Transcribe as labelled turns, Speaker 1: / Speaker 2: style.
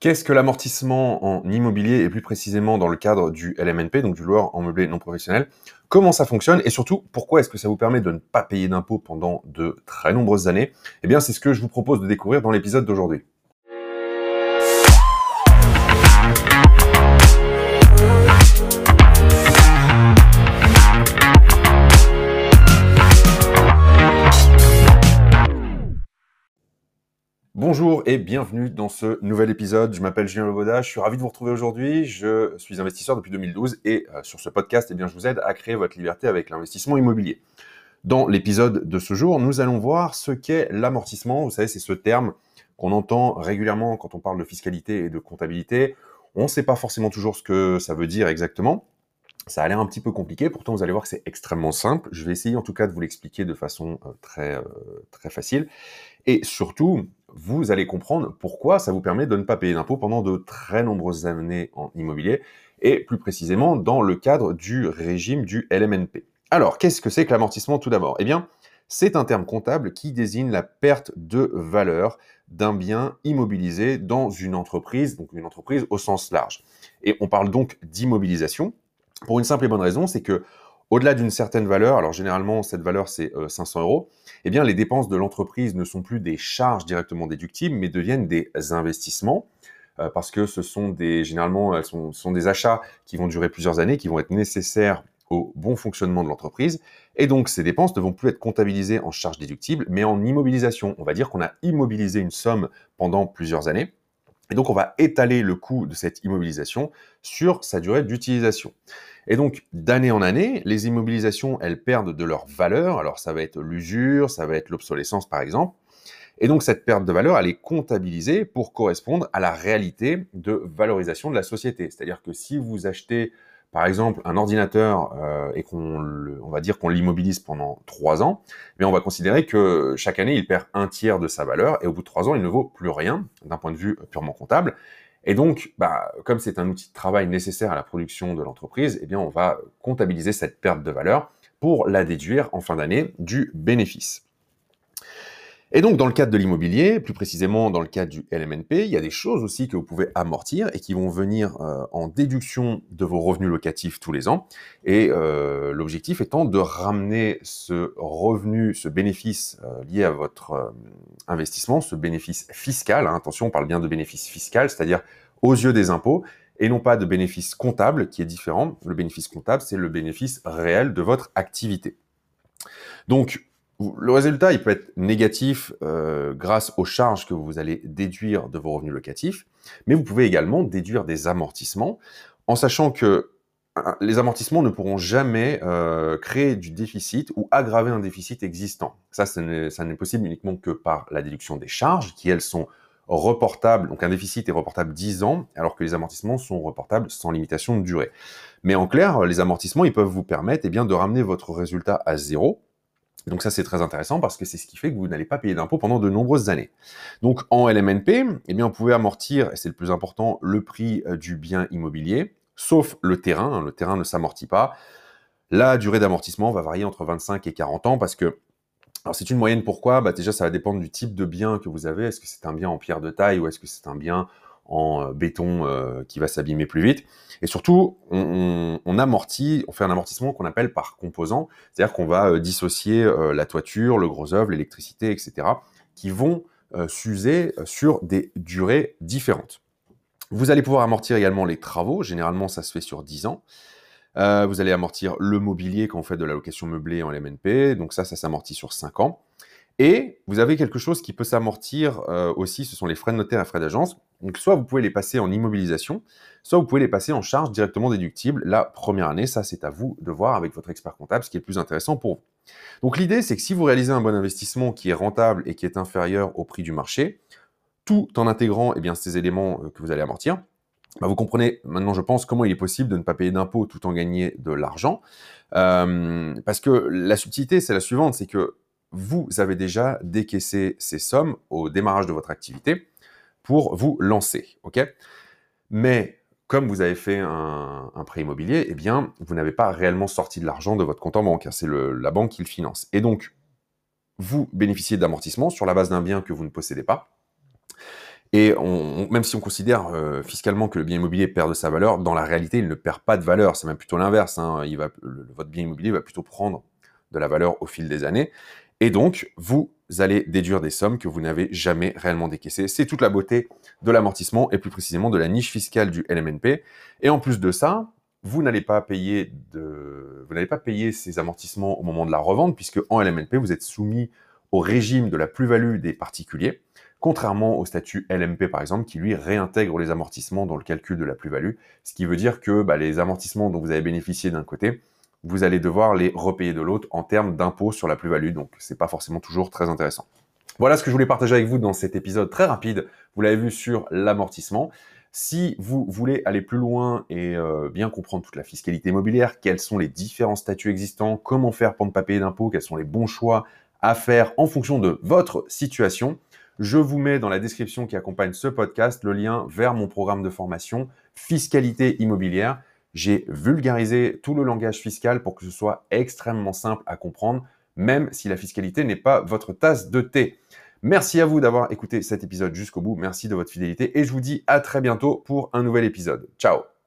Speaker 1: Qu'est-ce que l'amortissement en immobilier et plus précisément dans le cadre du LMNP, donc du loueur en meublé non professionnel? Comment ça fonctionne et surtout pourquoi est-ce que ça vous permet de ne pas payer d'impôts pendant de très nombreuses années? Eh bien, c'est ce que je vous propose de découvrir dans l'épisode d'aujourd'hui. Bonjour et bienvenue dans ce nouvel épisode. Je m'appelle Julien Levoda, je suis ravi de vous retrouver aujourd'hui. Je suis investisseur depuis 2012 et euh, sur ce podcast, eh je vous aide à créer votre liberté avec l'investissement immobilier. Dans l'épisode de ce jour, nous allons voir ce qu'est l'amortissement. Vous savez, c'est ce terme qu'on entend régulièrement quand on parle de fiscalité et de comptabilité. On ne sait pas forcément toujours ce que ça veut dire exactement. Ça a l'air un petit peu compliqué, pourtant vous allez voir que c'est extrêmement simple. Je vais essayer en tout cas de vous l'expliquer de façon euh, très, euh, très facile. Et surtout, vous allez comprendre pourquoi ça vous permet de ne pas payer d'impôts pendant de très nombreuses années en immobilier, et plus précisément dans le cadre du régime du LMNP. Alors, qu'est-ce que c'est que l'amortissement tout d'abord? Eh bien, c'est un terme comptable qui désigne la perte de valeur d'un bien immobilisé dans une entreprise, donc une entreprise au sens large. Et on parle donc d'immobilisation pour une simple et bonne raison, c'est que au-delà d'une certaine valeur, alors généralement cette valeur c'est 500 euh, euros, eh bien les dépenses de l'entreprise ne sont plus des charges directement déductibles, mais deviennent des investissements euh, parce que ce sont des généralement elles sont, sont, des achats qui vont durer plusieurs années, qui vont être nécessaires au bon fonctionnement de l'entreprise, et donc ces dépenses ne vont plus être comptabilisées en charges déductibles, mais en immobilisation. On va dire qu'on a immobilisé une somme pendant plusieurs années. Et donc, on va étaler le coût de cette immobilisation sur sa durée d'utilisation. Et donc, d'année en année, les immobilisations, elles perdent de leur valeur. Alors, ça va être l'usure, ça va être l'obsolescence, par exemple. Et donc, cette perte de valeur, elle est comptabilisée pour correspondre à la réalité de valorisation de la société. C'est-à-dire que si vous achetez par exemple, un ordinateur euh, et qu'on on va dire qu'on l'immobilise pendant trois ans, mais on va considérer que chaque année il perd un tiers de sa valeur et au bout de trois ans il ne vaut plus rien d'un point de vue purement comptable. Et donc, bah, comme c'est un outil de travail nécessaire à la production de l'entreprise, eh bien on va comptabiliser cette perte de valeur pour la déduire en fin d'année du bénéfice. Et donc, dans le cadre de l'immobilier, plus précisément dans le cadre du LMNP, il y a des choses aussi que vous pouvez amortir et qui vont venir euh, en déduction de vos revenus locatifs tous les ans. Et euh, l'objectif étant de ramener ce revenu, ce bénéfice euh, lié à votre investissement, ce bénéfice fiscal, hein, attention, on parle bien de bénéfice fiscal, c'est-à-dire aux yeux des impôts, et non pas de bénéfice comptable qui est différent. Le bénéfice comptable, c'est le bénéfice réel de votre activité. Donc, le résultat, il peut être négatif euh, grâce aux charges que vous allez déduire de vos revenus locatifs, mais vous pouvez également déduire des amortissements en sachant que les amortissements ne pourront jamais euh, créer du déficit ou aggraver un déficit existant. Ça, ça n'est possible uniquement que par la déduction des charges, qui elles sont reportables. Donc un déficit est reportable 10 ans, alors que les amortissements sont reportables sans limitation de durée. Mais en clair, les amortissements, ils peuvent vous permettre eh bien, de ramener votre résultat à zéro, donc ça, c'est très intéressant parce que c'est ce qui fait que vous n'allez pas payer d'impôts pendant de nombreuses années. Donc en LMNP, eh bien, vous pouvez amortir, et c'est le plus important, le prix euh, du bien immobilier, sauf le terrain. Hein, le terrain ne s'amortit pas. La durée d'amortissement va varier entre 25 et 40 ans parce que c'est une moyenne pourquoi? Bah Déjà, ça va dépendre du type de bien que vous avez. Est-ce que c'est un bien en pierre de taille ou est-ce que c'est un bien en euh, béton euh, qui va s'abîmer plus vite. Et surtout, on, amortit, on fait un amortissement qu'on appelle par composant, c'est-à-dire qu'on va euh, dissocier la toiture, le gros œuvre, l'électricité, etc., qui vont s'user sur des durées différentes. Vous allez pouvoir amortir également les travaux, généralement ça se fait sur 10 ans. vous allez amortir le mobilier quand on fait de la location meublée en LMNP, donc ça, ça s'amortit sur 5 ans. Et vous avez quelque chose qui peut s'amortir euh, aussi, ce sont les frais de notaire et frais d'agence. Donc soit vous pouvez les passer en immobilisation, soit vous pouvez les passer en charge directement déductible la première année. Ça, c'est à vous de voir avec votre expert comptable ce qui est le plus intéressant pour vous. Donc l'idée, c'est que si vous réalisez un bon investissement qui est rentable et qui est inférieur au prix du marché, tout en intégrant eh bien, ces éléments euh, que vous allez amortir, bah, vous comprenez maintenant, je pense, comment il est possible de ne pas payer d'impôts tout en gagner de l'argent. Euh, parce que la subtilité, c'est la suivante, c'est que vous avez déjà décaissé ces sommes au démarrage de votre activité pour vous lancer. ok? Mais comme vous avez fait un, prêt immobilier, eh bien, vous n'avez pas réellement sorti de l'argent de votre compte en banque. Hein. c'est la banque qui le finance. Et donc, vous bénéficiez d'amortissement sur la base d'un bien que vous ne possédez pas. Et même si on considère euh, fiscalement que le bien immobilier perd de sa valeur, dans la réalité, il ne perd pas de valeur. C'est même plutôt l'inverse. Hein. Votre bien immobilier va plutôt prendre de la valeur au fil des années. Et donc, vous allez déduire des sommes que vous n'avez jamais réellement décaissées. C'est toute la beauté de l'amortissement et plus précisément de la niche fiscale du LMNP. Et en plus de ça, vous n'allez pas payer de, vous n'allez pas payer ces amortissements au moment de la revente puisque en LMNP, vous êtes soumis au régime de la plus-value des particuliers contrairement au statut LMP par exemple, qui lui réintègre les amortissements dans le calcul de la plus-value, ce qui veut dire que bah, les amortissements dont vous avez bénéficié d'un côté, vous allez devoir les repayer de l'autre en termes d'impôt sur la plus-value, donc c'est pas forcément toujours très intéressant. Voilà ce que je voulais partager avec vous dans cet épisode très rapide, vous l'avez vu sur l'amortissement. Si vous voulez aller plus loin et euh, bien comprendre toute la fiscalité immobilière, quels sont les différents statuts existants, comment faire pour ne pas payer d'impôts, quels sont les bons choix à faire en fonction de votre situation, je vous mets dans la description qui accompagne ce podcast le lien vers mon programme de formation Fiscalité immobilière. J'ai vulgarisé tout le langage fiscal pour que ce soit extrêmement simple à comprendre, même si la fiscalité n'est pas votre tasse de thé. Merci à vous d'avoir écouté cet épisode jusqu'au bout. Merci de votre fidélité et je vous dis à très bientôt pour un nouvel épisode. Ciao